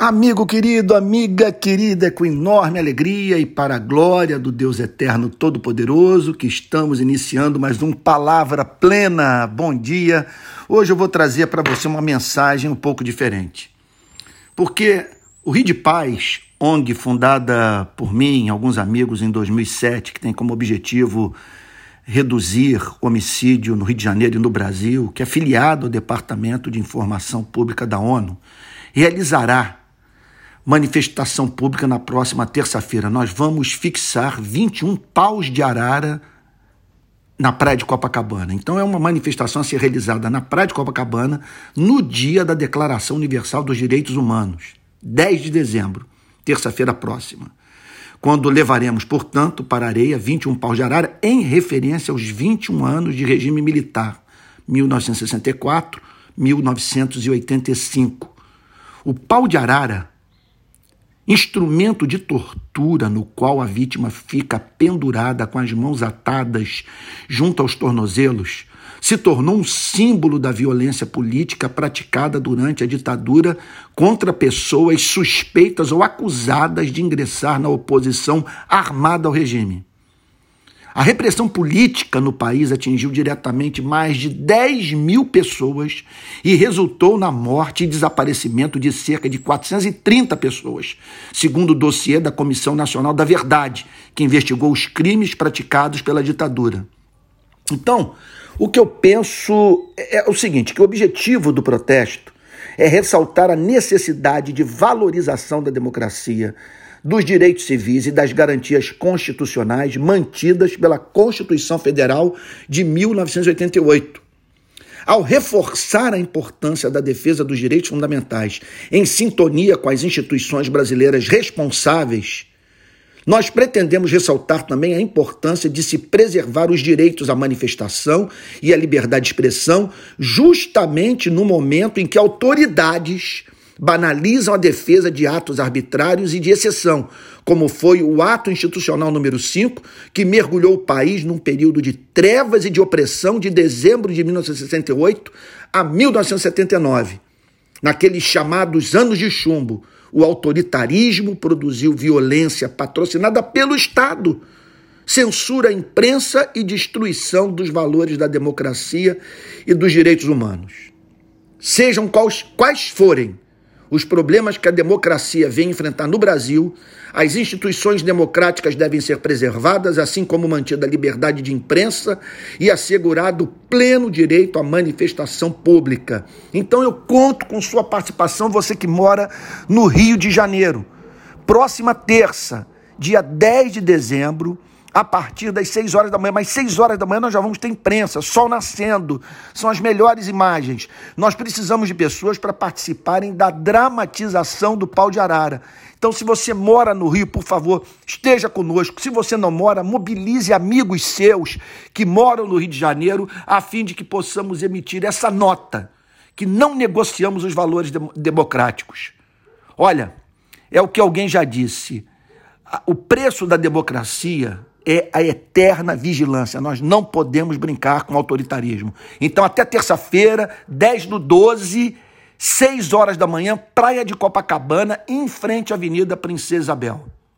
Amigo querido, amiga querida, é com enorme alegria e para a glória do Deus Eterno Todo-Poderoso que estamos iniciando mais um Palavra Plena. Bom dia. Hoje eu vou trazer para você uma mensagem um pouco diferente. Porque o Rio de Paz, ONG fundada por mim e alguns amigos em 2007, que tem como objetivo reduzir homicídio no Rio de Janeiro e no Brasil, que é filiado ao Departamento de Informação Pública da ONU, realizará manifestação pública na próxima terça-feira. Nós vamos fixar 21 paus de arara na Praia de Copacabana. Então é uma manifestação a ser realizada na Praia de Copacabana no dia da Declaração Universal dos Direitos Humanos, 10 de dezembro, terça-feira próxima. Quando levaremos, portanto, para a areia 21 paus de arara em referência aos 21 anos de regime militar, 1964-1985. O pau de arara instrumento de tortura no qual a vítima fica pendurada com as mãos atadas junto aos tornozelos, se tornou um símbolo da violência política praticada durante a ditadura contra pessoas suspeitas ou acusadas de ingressar na oposição armada ao regime. A repressão política no país atingiu diretamente mais de 10 mil pessoas e resultou na morte e desaparecimento de cerca de 430 pessoas, segundo o dossiê da Comissão Nacional da Verdade, que investigou os crimes praticados pela ditadura. Então, o que eu penso é o seguinte: que o objetivo do protesto é ressaltar a necessidade de valorização da democracia dos direitos civis e das garantias constitucionais mantidas pela Constituição Federal de 1988. Ao reforçar a importância da defesa dos direitos fundamentais em sintonia com as instituições brasileiras responsáveis, nós pretendemos ressaltar também a importância de se preservar os direitos à manifestação e à liberdade de expressão, justamente no momento em que autoridades banalizam a defesa de atos arbitrários e de exceção, como foi o ato institucional número 5, que mergulhou o país num período de trevas e de opressão de dezembro de 1968 a 1979. Naqueles chamados anos de chumbo, o autoritarismo produziu violência patrocinada pelo Estado, censura à imprensa e destruição dos valores da democracia e dos direitos humanos. Sejam quais, quais forem os problemas que a democracia vem enfrentar no Brasil, as instituições democráticas devem ser preservadas, assim como mantida a liberdade de imprensa e assegurado pleno direito à manifestação pública. Então eu conto com sua participação, você que mora no Rio de Janeiro. Próxima terça, dia 10 de dezembro, a partir das 6 horas da manhã, mas 6 horas da manhã nós já vamos ter imprensa, sol nascendo, são as melhores imagens. Nós precisamos de pessoas para participarem da dramatização do pau de arara. Então, se você mora no Rio, por favor, esteja conosco. Se você não mora, mobilize amigos seus que moram no Rio de Janeiro, a fim de que possamos emitir essa nota, que não negociamos os valores democráticos. Olha, é o que alguém já disse. O preço da democracia é a eterna vigilância. Nós não podemos brincar com autoritarismo. Então, até terça-feira, 10 do 12, 6 horas da manhã, Praia de Copacabana, em frente à Avenida Princesa Isabel.